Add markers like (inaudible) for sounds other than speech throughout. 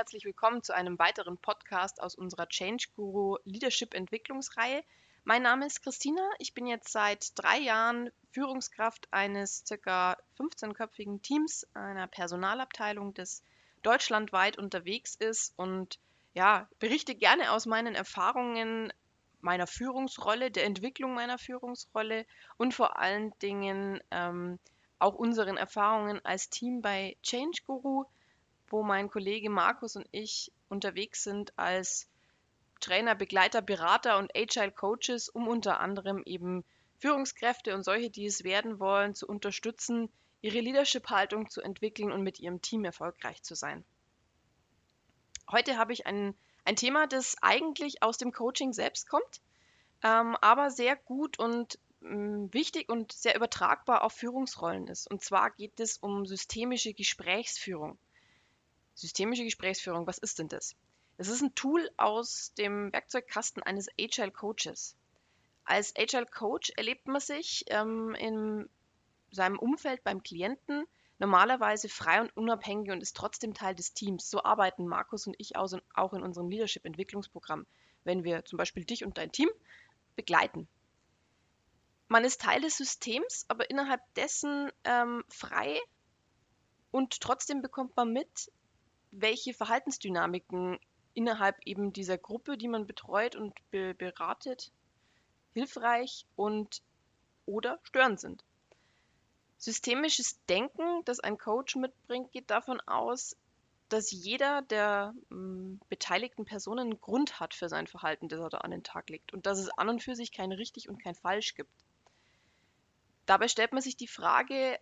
herzlich willkommen zu einem weiteren Podcast aus unserer Change Guru Leadership Entwicklungsreihe. Mein Name ist Christina. Ich bin jetzt seit drei Jahren Führungskraft eines ca. 15-köpfigen Teams, einer Personalabteilung, das deutschlandweit unterwegs ist und ja, berichte gerne aus meinen Erfahrungen meiner Führungsrolle, der Entwicklung meiner Führungsrolle und vor allen Dingen ähm, auch unseren Erfahrungen als Team bei Change Guru, wo mein Kollege Markus und ich unterwegs sind als Trainer, Begleiter, Berater und Agile Coaches, um unter anderem eben Führungskräfte und solche, die es werden wollen, zu unterstützen, ihre Leadership-Haltung zu entwickeln und mit ihrem Team erfolgreich zu sein. Heute habe ich ein, ein Thema, das eigentlich aus dem Coaching selbst kommt, ähm, aber sehr gut und ähm, wichtig und sehr übertragbar auf Führungsrollen ist. Und zwar geht es um systemische Gesprächsführung. Systemische Gesprächsführung, was ist denn das? Das ist ein Tool aus dem Werkzeugkasten eines Agile Coaches. Als Agile Coach erlebt man sich ähm, in seinem Umfeld beim Klienten normalerweise frei und unabhängig und ist trotzdem Teil des Teams. So arbeiten Markus und ich auch in unserem Leadership-Entwicklungsprogramm, wenn wir zum Beispiel dich und dein Team begleiten man ist Teil des Systems, aber innerhalb dessen ähm, frei und trotzdem bekommt man mit, welche Verhaltensdynamiken innerhalb eben dieser Gruppe, die man betreut und be beratet, hilfreich und oder störend sind. Systemisches Denken, das ein Coach mitbringt, geht davon aus, dass jeder der mh, hm, beteiligten Personen einen Grund hat für sein Verhalten, das er da an den Tag legt und dass es an und für sich kein richtig und kein falsch gibt. Dabei stellt man sich die Frage,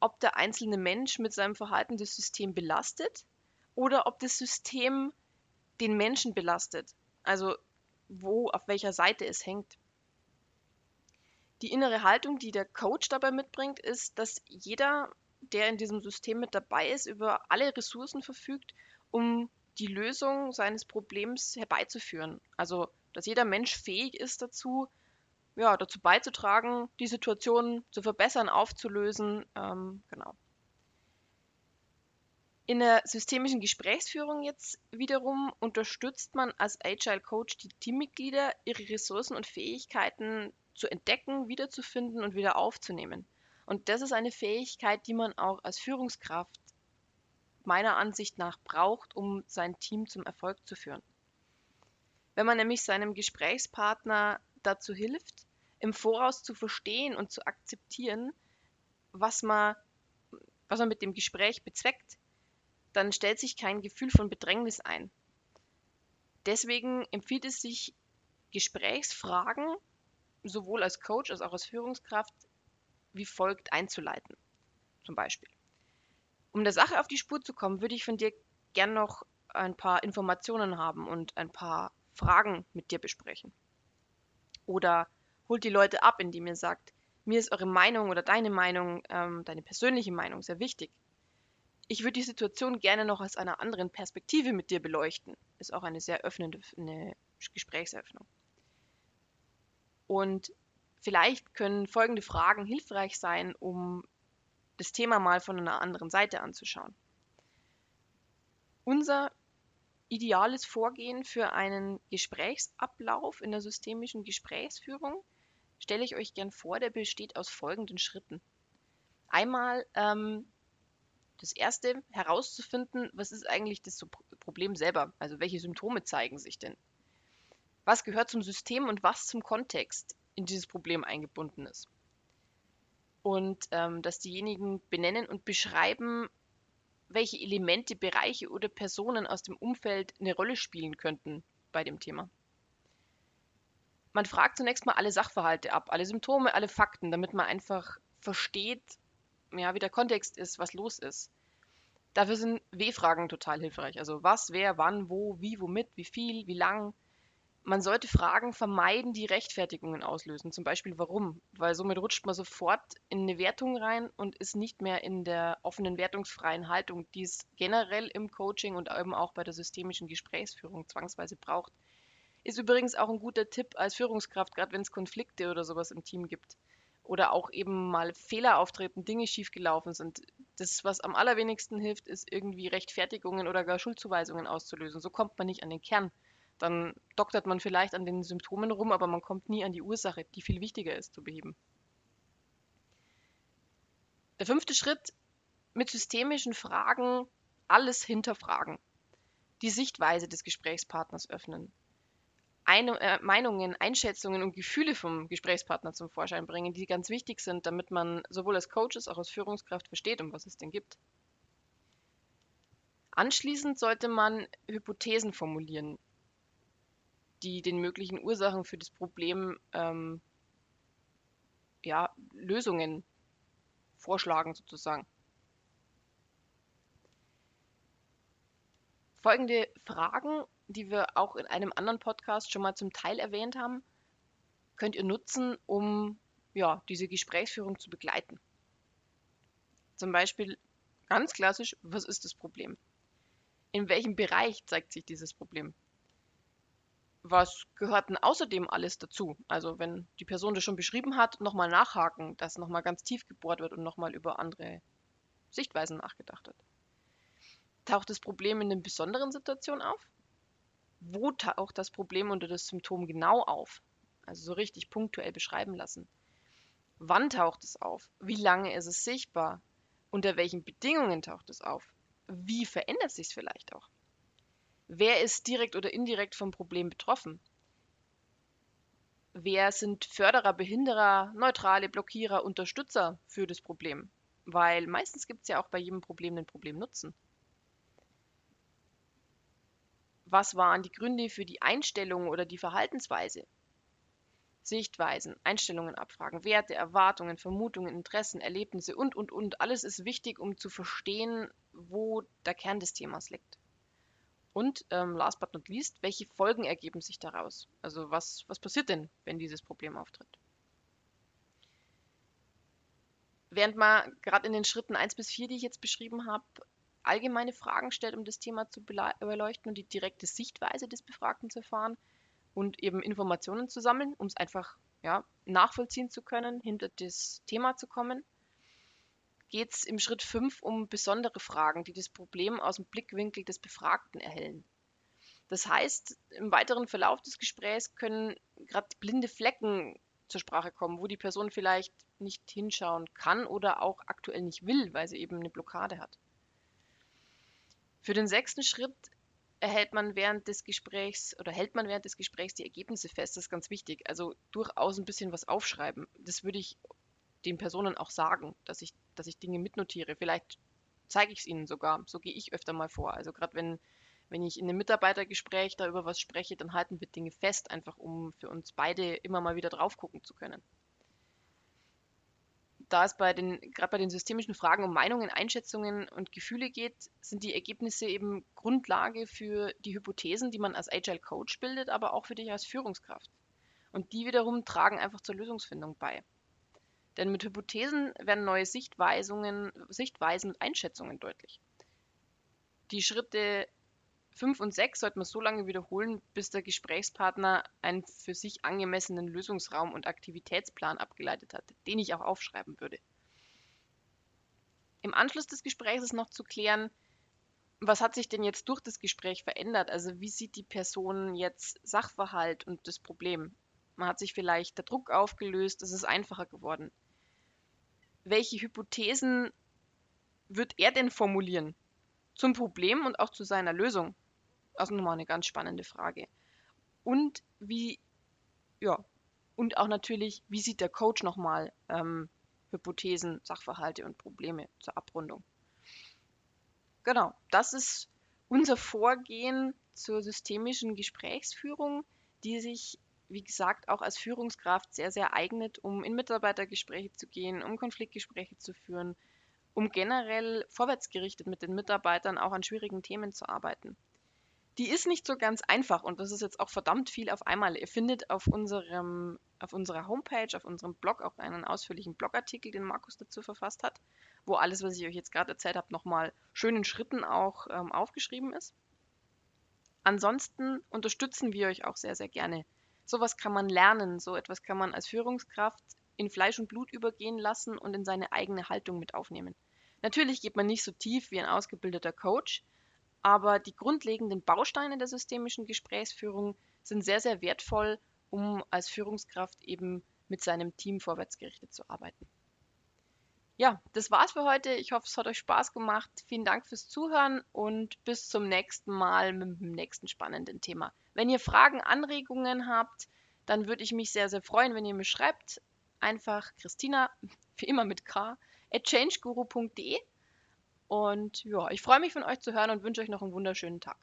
ob der einzelne Mensch mit seinem Verhalten das System belastet oder ob das System den Menschen belastet. Also wo, auf welcher Seite es hängt. Die innere Haltung, die der Coach dabei mitbringt, ist, dass jeder, der in diesem System mit dabei ist, über alle Ressourcen verfügt, um die Lösung seines Problems herbeizuführen. Also, dass jeder Mensch fähig ist dazu, ja, dazu beizutragen, die Situation zu verbessern, aufzulösen. Ähm, genau. In der systemischen Gesprächsführung jetzt wiederum unterstützt man als Agile Coach die Teammitglieder, ihre Ressourcen und Fähigkeiten zu entdecken, wiederzufinden und wieder aufzunehmen. Und das ist eine Fähigkeit, die man auch als Führungskraft meiner Ansicht nach braucht, um sein Team zum Erfolg zu führen. Wenn man nämlich seinem Gesprächspartner dazu hilft, im Voraus zu verstehen und zu akzeptieren, was man, was man mit dem Gespräch bezweckt, dann stellt sich kein Gefühl von Bedrängnis ein. Deswegen empfiehlt es sich, Gesprächsfragen sowohl als Coach als auch als Führungskraft wie folgt einzuleiten. Zum Beispiel. Um der Sache auf die Spur zu kommen, würde ich von dir gern noch ein paar Informationen haben und ein paar Fragen mit dir besprechen. Oder holt die Leute ab, indem ihr sagt, mir ist eure Meinung oder deine Meinung, ähm, deine persönliche Meinung sehr wichtig. Ich würde die Situation gerne noch aus einer anderen Perspektive mit dir beleuchten. Ist auch eine sehr öffnende eine Gesprächseröffnung. Und vielleicht können folgende Fragen hilfreich sein, um das Thema mal von einer anderen Seite anzuschauen. Unser ideales Vorgehen für einen Gesprächsablauf in der systemischen Gesprächsführung stelle ich euch gern vor, der besteht aus folgenden Schritten. Einmal ähm, das erste, herauszufinden, was ist eigentlich das Problem selber? Also welche Symptome zeigen sich denn? Was gehört zum System und was zum Kontext in dieses Problem eingebunden ist? Und ähm, dass diejenigen benennen und beschreiben, welche Elemente, Bereiche oder Personen aus dem Umfeld eine Rolle spielen könnten bei dem Thema man fragt zunächst mal alle Sachverhalte ab, alle Symptome, alle Fakten, damit man einfach versteht, ja, wie der Kontext ist, was los ist. Dafür sind W-Fragen total hilfreich. Also was, wer, wann, wo, wie, womit, wie viel, wie lang. Man sollte Fragen vermeiden, die Rechtfertigungen auslösen. Zum Beispiel warum. Weil somit rutscht man sofort in eine Wertung rein und ist nicht mehr in der offenen, wertungsfreien Haltung, die es generell im Coaching und eben auch bei der systemischen Gesprächsführung zwangsweise braucht. Ist übrigens auch ein guter Tipp als Führungskraft, gerade wenn es Konflikte oder sowas im Team gibt. Oder auch eben mal Fehler auftreten, Dinge schiefgelaufen sind. Das, was am allerwenigsten hilft, ist irgendwie Rechtfertigungen oder gar Schuldzuweisungen auszulösen. So kommt man nicht an den Kern. Dann doktert man vielleicht an den Symptomen rum, aber man kommt nie an die Ursache, die viel wichtiger ist zu beheben. Der fünfte Schritt, mit systemischen Fragen alles hinterfragen. Die Sichtweise des Gesprächspartners öffnen. Eine, äh, Meinungen, Einschätzungen und Gefühle vom Gesprächspartner zum Vorschein bringen, die ganz wichtig sind, damit man sowohl als Coach als auch als Führungskraft versteht, um was es denn gibt. Anschließend sollte man Hypothesen formulieren, die den möglichen Ursachen für das Problem ähm, ja, Lösungen vorschlagen sozusagen. Folgende Fragen, die wir auch in einem anderen Podcast schon mal zum Teil erwähnt haben, könnt ihr nutzen, um ja, diese Gesprächsführung zu begleiten. Zum Beispiel ganz klassisch, was ist das Problem? In welchem Bereich zeigt sich dieses Problem? Was gehört denn außerdem alles dazu? Also wenn die Person das schon beschrieben hat, nochmal nachhaken, dass nochmal ganz tief gebohrt wird und nochmal über andere Sichtweisen nachgedacht wird. Taucht das Problem in einer besonderen Situation auf? Wo taucht das Problem unter das Symptom genau auf? Also so richtig punktuell beschreiben lassen. Wann taucht es auf? Wie lange ist es sichtbar? Unter welchen Bedingungen taucht es auf? Wie verändert sich es vielleicht auch? Wer ist direkt oder indirekt vom Problem betroffen? Wer sind Förderer, Behinderer, Neutrale, Blockierer, Unterstützer für das Problem? Weil meistens gibt es ja auch bei jedem Problem einen Problemnutzen. Was waren die Gründe für die Einstellung oder die Verhaltensweise? Sichtweisen, Einstellungen abfragen, Werte, Erwartungen, Vermutungen, Interessen, Erlebnisse und, und, und. Alles ist wichtig, um zu verstehen, wo der Kern des Themas liegt. Und ähm, last but not least, welche Folgen ergeben sich daraus? Also was, was passiert denn, wenn dieses Problem auftritt? Während man gerade in den Schritten 1 bis 4, die ich jetzt beschrieben habe, allgemeine Fragen stellt, um das Thema zu beleuchten und die direkte Sichtweise des Befragten zu erfahren und eben Informationen zu sammeln, um es einfach ja, nachvollziehen zu können, hinter das Thema zu kommen geht es im Schritt 5 um besondere Fragen, die das Problem aus dem Blickwinkel des Befragten erhellen. Das heißt, im weiteren Verlauf des Gesprächs können gerade blinde Flecken zur Sprache kommen, wo die Person vielleicht nicht hinschauen kann oder auch aktuell nicht will, weil sie eben eine Blockade hat. Für den sechsten Schritt erhält man während des Gesprächs oder hält man während des Gesprächs die Ergebnisse fest. Das ist ganz wichtig. Also durchaus ein bisschen was aufschreiben. Das würde ich den Personen auch sagen, dass ich, dass ich Dinge mitnotiere. Vielleicht zeige ich es ihnen sogar. So gehe ich öfter mal vor. Also gerade wenn, wenn ich in einem Mitarbeitergespräch da über was spreche, dann halten wir Dinge fest, einfach um für uns beide immer mal wieder drauf gucken zu können. Da es bei den, gerade bei den systemischen Fragen um Meinungen, Einschätzungen und Gefühle geht, sind die Ergebnisse eben Grundlage für die Hypothesen, die man als Agile Coach bildet, aber auch für dich als Führungskraft. Und die wiederum tragen einfach zur Lösungsfindung bei. Denn mit Hypothesen werden neue Sichtweisungen, Sichtweisen und Einschätzungen deutlich. Die Schritte 5 und 6 sollte man so lange wiederholen, bis der Gesprächspartner einen für sich angemessenen Lösungsraum und Aktivitätsplan abgeleitet hat, den ich auch aufschreiben würde. Im Anschluss des Gesprächs ist noch zu klären, was hat sich denn jetzt durch das Gespräch verändert? Also wie sieht die Person jetzt Sachverhalt und das Problem? Man hat sich vielleicht der Druck aufgelöst, es ist einfacher geworden. Welche Hypothesen wird er denn formulieren? Zum Problem und auch zu seiner Lösung? Also nochmal eine ganz spannende Frage. Und wie, ja, und auch natürlich, wie sieht der Coach nochmal ähm, Hypothesen, Sachverhalte und Probleme zur Abrundung? Genau, das ist unser Vorgehen zur systemischen Gesprächsführung, die sich wie gesagt, auch als Führungskraft sehr, sehr eignet, um in Mitarbeitergespräche zu gehen, um Konfliktgespräche zu führen, um generell vorwärtsgerichtet mit den Mitarbeitern auch an schwierigen Themen zu arbeiten. Die ist nicht so ganz einfach und das ist jetzt auch verdammt viel auf einmal. Ihr findet auf, unserem, auf unserer Homepage, auf unserem Blog auch einen ausführlichen Blogartikel, den Markus dazu verfasst hat, wo alles, was ich euch jetzt gerade erzählt habe, nochmal schönen Schritten auch ähm, aufgeschrieben ist. Ansonsten unterstützen wir euch auch sehr, sehr gerne sowas kann man lernen, so etwas kann man als Führungskraft in Fleisch und Blut übergehen lassen und in seine eigene Haltung mit aufnehmen. Natürlich geht man nicht so tief wie ein ausgebildeter Coach, aber die grundlegenden Bausteine der systemischen Gesprächsführung sind sehr, sehr wertvoll, um als Führungskraft eben mit seinem Team vorwärtsgerichtet zu arbeiten. Ja, das war's für heute. Ich hoffe, es hat euch Spaß gemacht. Vielen Dank fürs Zuhören und bis zum nächsten Mal mit dem nächsten spannenden Thema. Wenn ihr Fragen, Anregungen habt, dann würde ich mich sehr, sehr freuen, wenn ihr mir schreibt. Einfach Christina, (laughs) wie immer mit K, at changeguru.de. Und ja, ich freue mich von euch zu hören und wünsche euch noch einen wunderschönen Tag.